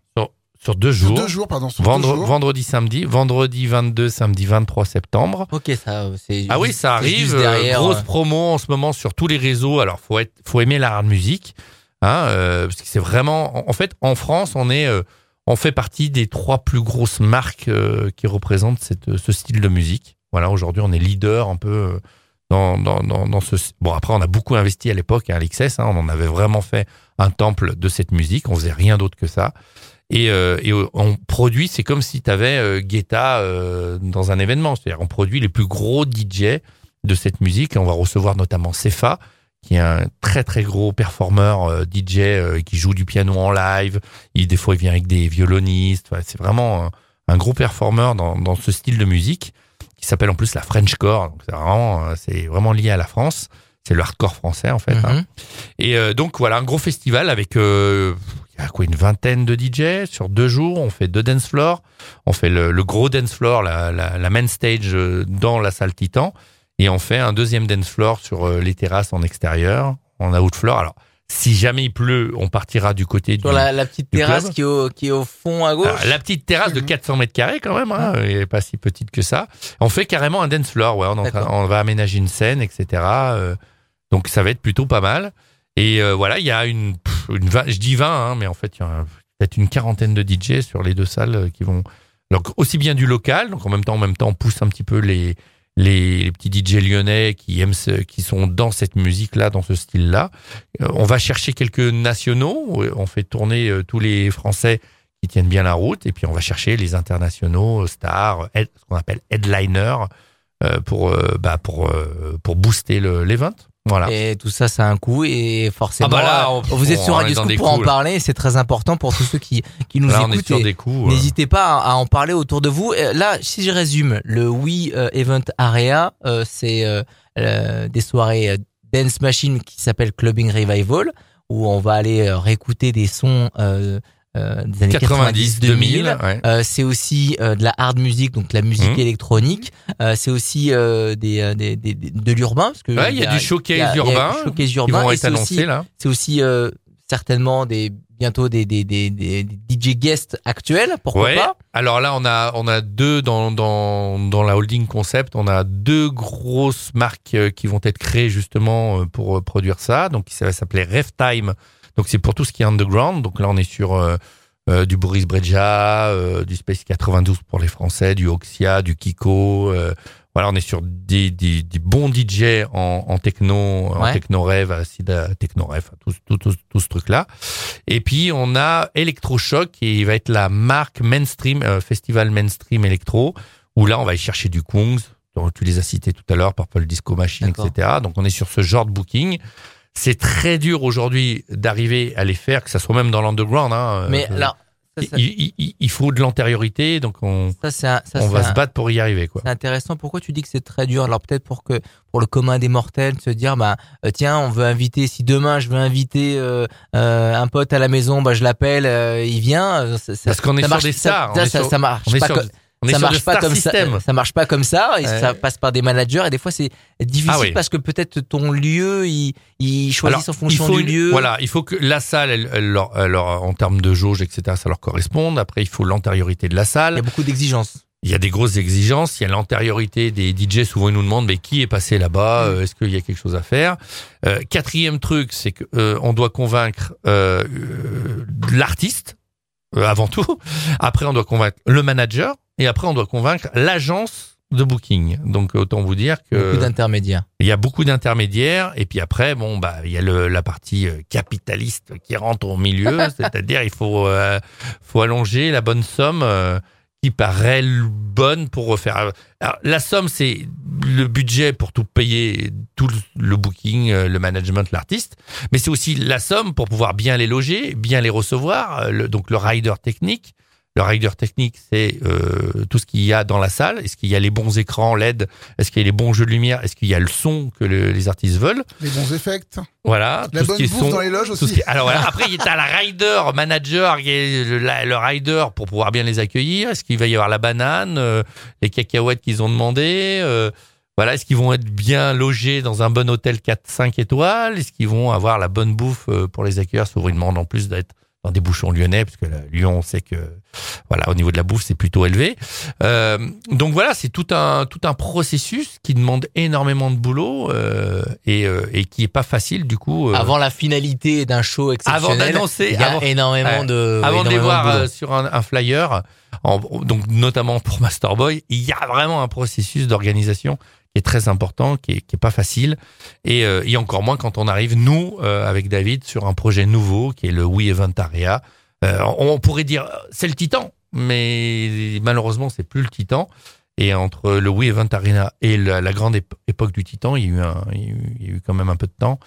sur deux Sur jours, deux jours, pardon. Sur Vendre- deux jours. vendredi, samedi, vendredi 22, samedi 23 septembre. Ok, ça, c'est. Ah oui, ça arrive. euh, derrière. grosse euh, promo en ce moment sur tous les réseaux. Alors, faut être, faut aimer la hard music, hein, euh, parce que c'est vraiment. En, en fait, en France, on est, euh, on fait partie des trois plus grosses marques euh, qui représentent cette, ce style de musique. Voilà, aujourd'hui, on est leader un peu euh, dans, dans, dans, ce. Bon, après, on a beaucoup investi à l'époque à l'XS. Hein, on en avait vraiment fait un temple de cette musique. On faisait rien d'autre que ça. Et, euh, et euh, on produit, c'est comme si tu avais euh, Guetta dans un événement. C'est-à-dire, on produit les plus gros DJ de cette musique. Et on va recevoir notamment Cefa, qui est un très très gros performeur DJ qui joue du piano en live. Il, des fois, il vient avec des violonistes. C'est vraiment un, un gros performeur dans, dans ce style de musique qui s'appelle en plus la Frenchcore. Donc, c'est vraiment, euh, c'est vraiment lié à la France. C'est le hardcore français en fait. hein. mhm. Et euh, donc voilà, un gros festival avec euh, il y a quoi une vingtaine de DJ sur deux jours. On fait deux dance floors, on fait le, le gros dance floor, la, la, la main stage dans la salle Titan, et on fait un deuxième dance floor sur les terrasses en extérieur, en out floor. Alors si jamais il pleut, on partira du côté du Sur la, la petite du terrasse club. qui est, au, qui est au fond à gauche. alors, la petite terrasse de Mhm. 400 mètres carrés quand même, hein, elle est pas si petite que ça. On fait carrément un dance floor, ouais, on, va aménager une scène, etc. euh, donc ça va être plutôt pas mal. Et euh, voilà, il y a une, pff, une vingt- je dis 20, hein, mais en fait il y a peut-être une quarantaine de DJ sur les deux salles euh, qui vont, donc aussi bien du local, donc en même temps, en même temps, on pousse un petit peu les les, les petits DJ lyonnais qui aiment ce, qui sont dans cette musique là, dans ce style là. on va chercher quelques nationaux, on fait tourner euh, tous les Français qui tiennent bien la route. Et puis on va chercher les internationaux, euh, stars, ce qu'on appelle headliner, euh, pour euh, bah, pour euh, pour booster le l'event. Voilà. Et tout ça, ça a un coût et forcément, Ah bah là, euh, on- vous êtes on sur Radio Scoop pour en là. parler. C'est très important pour tous ceux qui, qui nous Là, écoutent. euh, N'hésitez pas à, en parler autour de vous. Euh, Là, si je résume, le Wii Event Area, euh, c'est euh, des soirées dance machine qui s'appelle Clubbing Revival, où on va aller réécouter des sons euh, des années 90, 2000. ouais. Euh, c'est aussi euh, de la hard music, donc la musique Mhm. électronique. Euh, c'est aussi euh, des, euh, des, des- des- de l'urbain, parce que Ouais, il y a du showcase il y a- il y a urbain du showcase Ils urbain. vont et être c'est annoncés aussi, là. c'est aussi euh, certainement des bientôt des, des, des, des, DJ guests actuels, pourquoi Ouais. pas Alors là, on a on a deux dans dans dans la holding concept, on a deux grosses marques qui vont être créées justement pour produire ça. Donc ça va s'appeler Time. Donc c'est pour tout ce qui est underground. Donc là, on est sur euh, euh, du Boris Breja, euh, du Space 92 pour les Français, du Oxia, du Kiko. euh, voilà, on est sur des, des, des bons DJ en, en techno, en techno rêve, acide à techno rêve, tout, tout, tout, tout ce truc-là. Et puis on a Electrochoc qui va être la marque mainstream, euh, festival mainstream électro, où là on va y chercher du Kungs, dont tu les as cités tout à l'heure, Purple Disco Machine, etc. Donc on est sur ce genre de booking. C'est très dur aujourd'hui d'arriver à les faire, que ça soit même dans l'underground. Hein, Mais Euh, alors, ça, ça, il, il- il- il faut de l'antériorité, donc on, ça, un- va un- se battre pour y arriver. C'est intéressant. Pourquoi tu dis que c'est très dur? Alors peut-être pour que pour le commun des mortels de se dire bah euh, tiens on veut inviter si demain je veux inviter euh, euh, un pote à la maison bah je l'appelle euh, il vient euh, ça, Parce qu'on est sur marche- des stars, ça, on est ça, sur- ça marche On est pas sur, comme on ça marche pas comme system. ça ça marche pas comme ça et Ouais. ça passe par des managers et des fois c'est difficile Ah oui. parce que peut-être ton lieu il il choisissent en il fonction faut du lieu Voilà, il faut que la salle, elle, elle leur, elle leur- en termes de jauge, etc., ça leur corresponde. Après, il faut l'antériorité de la il y salle. a beaucoup d'exigences Il y a des grosses exigences. Il y a l'antériorité des DJ. Souvent, ils nous demandent, mais qui est passé là-bas? Euh, Est-ce qu'il y a quelque chose à faire? Euh, Quatrième truc, c'est que euh, doit convaincre euh, euh, l'artiste euh, avant tout. Après, on doit convaincre le manager et après, on doit convaincre l'agence de booking. Donc, autant vous dire que beaucoup d'intermédiaires il y a beaucoup d'intermédiaires et puis après bon bah il y a le, la partie euh, capitaliste qui rentre au milieu, c'est-à-dire il faut euh, faut allonger la bonne somme euh, qui paraît bonne pour refaire. Alors, la somme c'est le budget pour tout payer, tout le- booking, le management, l'artiste, mais c'est aussi la somme pour pouvoir bien les loger, bien les recevoir, le- donc le rider technique. Le rider technique, c'est euh, tout ce qu'il y a dans la salle. Est-ce qu'il y a les bons écrans LED? Est-ce qu'il y a les bons jeux de lumière? Est-ce qu'il y a le son que le- les artistes veulent? Les bons effets. Voilà. La tout bonne ce qui bouffe dans les loges aussi. qui- Alors voilà. Après, il y a la rider manager, le, la- le rider pour pouvoir bien les accueillir. Est-ce qu'il va y avoir la banane, euh, les cacahuètes qu'ils ont demandé euh, Voilà. Est-ce qu'ils vont être bien logés dans un bon hôtel 4-5 étoiles? Est-ce qu'ils vont avoir la bonne bouffe euh, pour les accueillir? Souvent, ils demandent en plus d'être dans des bouchons lyonnais, parce que là, Lyon, on sait que voilà, au niveau de la bouffe, c'est plutôt élevé. Euh, donc voilà, c'est tout un tout un processus qui demande énormément de boulot euh, et, euh, et qui est pas facile du coup. euh, avant la finalité d'un show exceptionnel avant d'annoncer, il y a avant, énormément de avant de les énormément voir boulot. euh, sur un, un flyer, en- donc notamment pour Masterboy, il y a vraiment un processus d'organisation qui est très important, qui est, qui est pas facile, et, euh, et encore moins quand on arrive nous euh, avec David sur un projet nouveau qui est le We Event Area. Euh, on, pourrait dire euh, c'est le Titan, mais malheureusement c'est plus le Titan. Et entre le We Event Arena et la, grande ép- époque du Titan, il y, a eu un, il, y a eu, il y a eu quand même un peu de temps.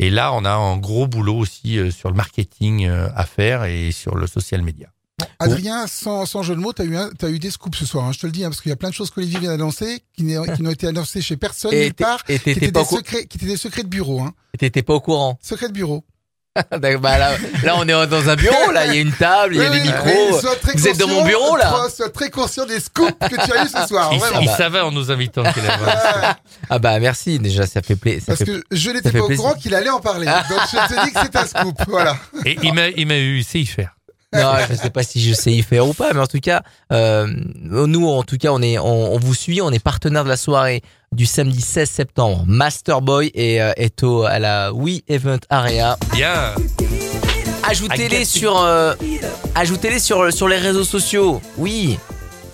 Et là, on a un gros boulot aussi euh, sur le marketing euh, à faire et sur le social media. Adrien, sans, sans jeu de mots, t'as eu, un- t'as eu des scoops ce soir, hein, je te le dis, hein, parce qu'il y a plein de choses qu'Olivier vient d'annoncer qui n'ont été annoncées chez personne et nulle part, et qui étaient, pas, des secrets, qui étaient des secrets de bureau. Hein. t'étais pas au courant Secrets de bureau. Bah là, là, on est dans un bureau, là, il y a une table, il y a Oui, des oui, mais micros. Vous êtes dans mon bureau, là sois- très conscient des scoops que tu as eu ce soir. il il bah. savait en nous invitant qu'il avait. Ouais, Ah bah merci, déjà ça fait plaisir. parce que je n'étais fait pas au courant qu'il allait en parler. Donc je te dis que c'est un scoop. Voilà. Et il m'a, il m'a eu, il sait y faire. Non, je sais pas si je sais y faire ou pas, mais en tout cas, euh, nous, en tout cas, on est, on, on vous suit, on est partenaire de la soirée du samedi 16 septembre. Masterboy et euh, est au à la We Event Area. Bien. Ajoutez-les sur, euh, ajoutez-les sur sur les réseaux sociaux. Oui.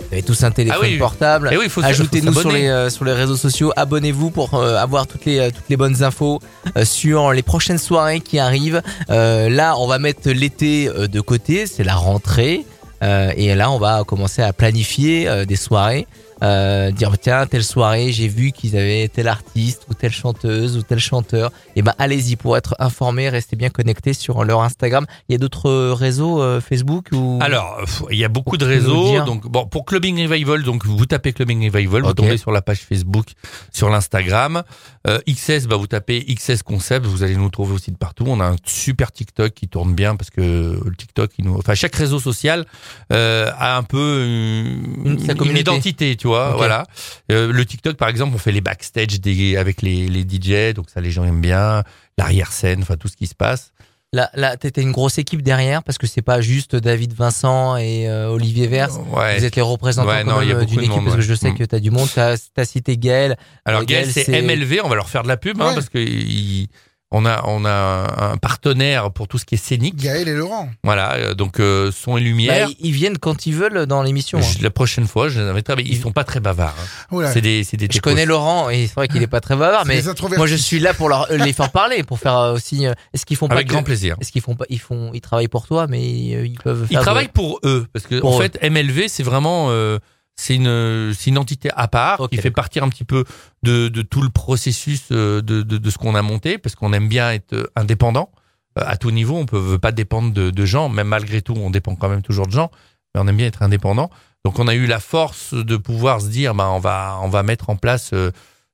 Vous avez tous un téléphone Ah oui. portable. Oui, faut, Ajoutez-nous sur les euh, sur les réseaux sociaux, abonnez-vous pour euh, avoir toutes les euh, toutes les bonnes infos sur les prochaines soirées qui arrivent. Là, on va mettre l'été de côté, c'est la rentrée, et là, on va commencer à planifier des soirées euh, dire tiens telle soirée j'ai vu qu'ils avaient tel artiste ou telle chanteuse ou tel chanteur, et ben allez-y pour être informé, restez bien connectés sur leur Instagram. Il y a d'autres réseaux euh, Facebook ou? Alors, il y a beaucoup de réseaux. Donc, bon, pour Clubbing Revival, donc vous tapez Clubbing Revival, vous tombez sur la page Facebook, sur l'Instagram. Euh, XS, bah vous tapez XS Concept, vous allez nous trouver aussi de partout. On a un super TikTok qui tourne bien parce que le TikTok, il nous, enfin chaque réseau social euh, a un peu une, Une- identité, tu vois. Voilà. Euh, le TikTok, par exemple, on fait les backstage des, avec les, les DJ, donc ça les gens aiment bien. L'arrière scène, enfin tout ce qui se passe. Là, là, t'étais une grosse équipe derrière parce que c'est pas juste David Vincent et euh, Olivier Vers. Ouais. Vous êtes les représentants Ouais, euh, d'une équipe monde, parce que ouais. je sais que t'as du monde. T'as as cité Gaël. Alors Gaël, c'est MLV, on va leur faire de la pub hein, parce que on a on a un partenaire pour tout ce qui est scénique. Gaël et Laurent. Voilà, euh, donc euh, son et Bah, lumière. ils- ils viennent quand ils veulent dans l'émission. hein. La prochaine fois, je les inviterai. mais Ils sont pas très bavards. hein. C'est des c'est des Je connais Laurent et c'est vrai qu'il est pas très bavard, mais moi je suis là pour leur, euh, les faire parler, pour faire euh, aussi. euh, Est-ce qu'ils font pas avec que- grand plaisir. Est-ce qu'ils font pas Ils font, ils travaillent pour toi, mais euh, ils peuvent. Ils faire de- travaillent pour eux parce que Pour en eux. fait MLV c'est vraiment euh, c'est une c'est une entité à part qui fait partir un petit peu de de tout le processus euh, de de, de ce qu'on a monté parce qu'on aime bien être euh, indépendant. Euh, à tout niveau on peut veut pas dépendre de, de gens même malgré tout on dépend quand même toujours de gens mais on aime bien être indépendant. Donc on a eu la force de pouvoir se dire bah on va on va mettre en place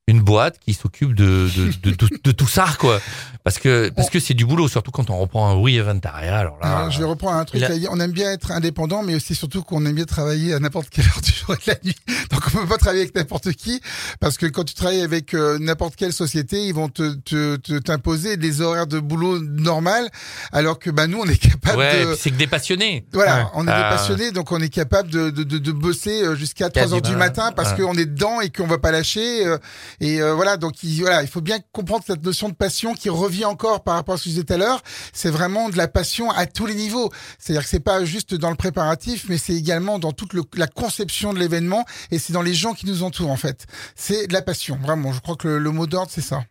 une boîte qui s'occupe de de, de, de, de tout ça quoi parce que parce que c'est du boulot surtout quand on reprend un oui Eventaria alors là Alors, je vais reprendre un truc. On aime bien être indépendant, mais aussi surtout qu'on aime bien travailler à n'importe quelle heure du jour et de la nuit. Donc on peut pas travailler avec n'importe qui, parce que quand tu travailles avec euh, n'importe quelle société, ils vont te te- te- t'imposer des horaires de boulot normal, alors que bah nous on est capable ouais de c'est que des passionnés Voilà, Ouais. on est des Ah. passionnés, donc on est capable de, de, de, de bosser euh, jusqu'à 3 heures du du matin. matin parce Ouais. qu'on est dedans et qu'on va pas lâcher. euh, et euh, voilà, donc il, voilà, il faut bien comprendre cette notion de passion qui revient encore par rapport à ce que je disais tout à l'heure. C'est vraiment de la passion à tous les niveaux. C'est-à-dire que c'est pas juste dans le préparatif, mais c'est également dans toute le- la conception de l'événement et c'est dans les gens qui nous entourent en fait. C'est de la passion, vraiment. Je crois que le, le mot d'ordre c'est ça.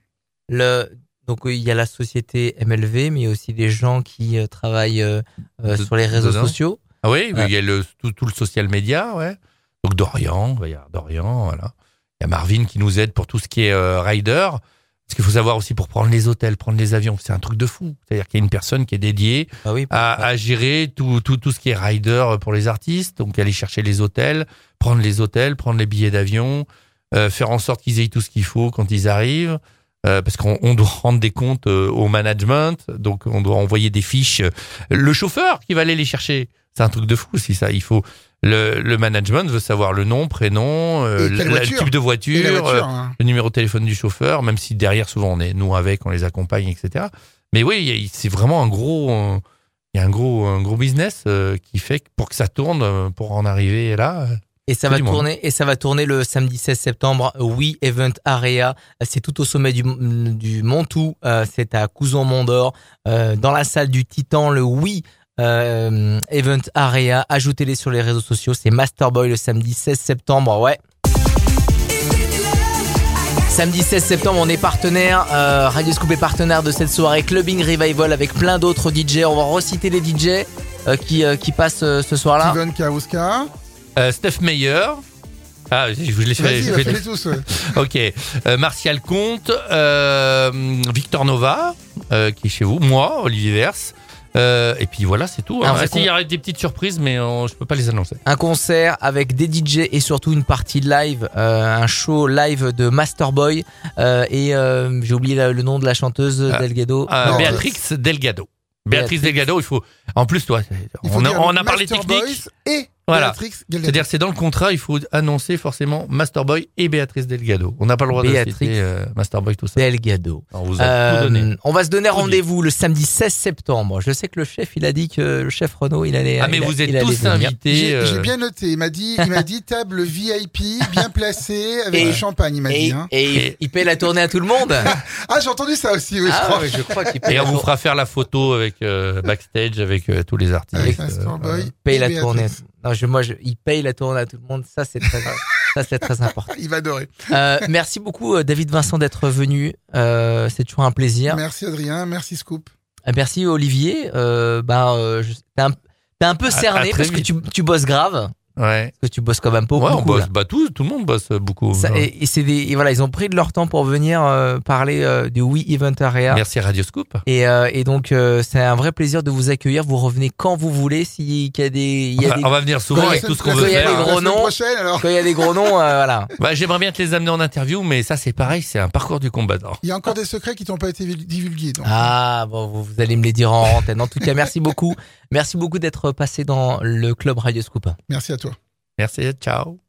Le, donc euh, il y a la société MLV, mais il y a aussi des gens qui euh, travaillent euh, euh, De- sur les réseaux dedans. sociaux. Ah oui, Ouais. il y a le, tout, tout le social media, ouais. Donc Dorian, il y Dorian, voilà. Il y a Marvin qui nous aide pour tout ce qui est euh, rider. Parce qu'il faut savoir aussi pour prendre les hôtels, prendre les avions, c'est un truc de fou. C'est-à-dire qu'il y a une personne qui est dédiée Ah oui. à, à gérer tout, tout, tout ce qui est rider pour les artistes. Donc aller chercher les hôtels, prendre les hôtels, prendre les billets d'avion, euh, faire en sorte qu'ils aient tout ce qu'il faut quand ils arrivent. Euh, parce qu'on on doit rendre des comptes euh, au management, donc on doit envoyer des fiches. Le chauffeur qui va aller les chercher, c'est un truc de fou aussi ça. Il faut le, le management veut savoir le nom, prénom, euh, la- le type de voiture, euh, hein. le numéro de téléphone du chauffeur, même si derrière souvent on est nous avec, on les accompagne, etc. Mais oui, c'est vraiment un gros, euh, il y a un gros, un gros business euh, qui fait que pour que ça tourne, pour en arriver là. Et ça va monde. tourner et ça va tourner le samedi 16 septembre. Oui Event Area, c'est tout au sommet du du Montou. Euh, c'est à Couzon-Mont-d'Or, euh, dans la salle du Titan. Le Oui euh, Event Area. Ajoutez-les sur les réseaux sociaux. C'est Masterboy le samedi 16 septembre. Ouais. Samedi 16 septembre, on est partenaire. Euh, Radio Scoop est partenaire de cette soirée Clubbing Revival avec plein d'autres DJ. On va reciter les DJ euh, qui euh, qui passent euh, ce soir-là. Steven Kauska. Euh, Steph Meyer. Ah, je vous l'ai fait. Vas-y, je tous. ouais. Ok. Euh, Martial Comte, euh, Victor Nova, euh, qui est chez vous, moi, Olivier Vers. Euh, et puis voilà, c'est tout. Hein. Ah, si, Il y aurait des petites surprises, mais euh, je peux pas les annoncer. un concert avec des DJ et surtout une partie live, euh, un show live de Masterboy euh, et euh, j'ai oublié la- le nom de la chanteuse Ah. Delgado. Euh, Non, Béatrix Delgado. Béatrice Béatrix. Delgado, il faut. En plus, toi, on a, on a parlé technique. Boys et Voilà. C'est-à-dire, c'est dans le contrat, il faut annoncer forcément Masterboy et Béatrice Delgado. On n'a pas le droit de citer euh, Masterboy, tout ça. Delgado. On vous a Euh, tout donné. on va se donner rendez-vous le samedi 16 septembre. Je sais que le chef, il a dit que le chef Renault, il allait. Ah, mais a- vous êtes tous invités. J'ai euh, bien noté. Il m'a dit, il m'a dit table VIP, bien placée, avec Et- du champagne. Il m'a dit. Et, Hein. et Et- il paye la tournée à tout le monde. Ah, j'ai entendu ça aussi. Oui, je ah, crois. ouais, je crois qu'il paye Et on vous fera faire la photo avec euh, backstage avec euh, tous les artistes. Avec euh, Master voilà. Boy paye la tournée. Non, je, moi, je, il paye la tournée à tout le monde. Ça, c'est très, ça, c'est très important. Il va adorer. Euh, merci beaucoup, euh, David Vincent, d'être venu. Euh, c'est toujours un plaisir. Merci Adrien, merci Scoop. Euh, Merci, Olivier. Euh, bah, euh, je- t'es un, t'es un peu cerné à parce que tu, tu bosses grave. Ouais. Parce que tu bosses quand même pas Ouais, on beaucoup. bosse, là. bah tout, tout le monde bosse beaucoup. Ça- et, et c'est des, et voilà, ils ont pris de leur temps pour venir euh, parler euh, du Wii Event Area. Merci Radio Scoop. Et, euh, et donc euh, c'est un vrai plaisir de vous accueillir. Vous revenez quand vous voulez. S'il y a des, il y a Enfin, des on va venir souvent avec tout ce qu'on veut il y a semaine- des faire. noms. quand il y a des gros noms, euh, voilà. Bah, J'aimerais bien te les amener en interview, mais ça c'est pareil, c'est un parcours du combattant. Il y a encore des secrets qui n'ont pas été divulgués. donc. Ah bon, vous, vous allez me les dire en antenne. En tout cas, merci beaucoup. Merci beaucoup d'être passé dans le club Radio Scoop. Merci à toi. Merci, ciao.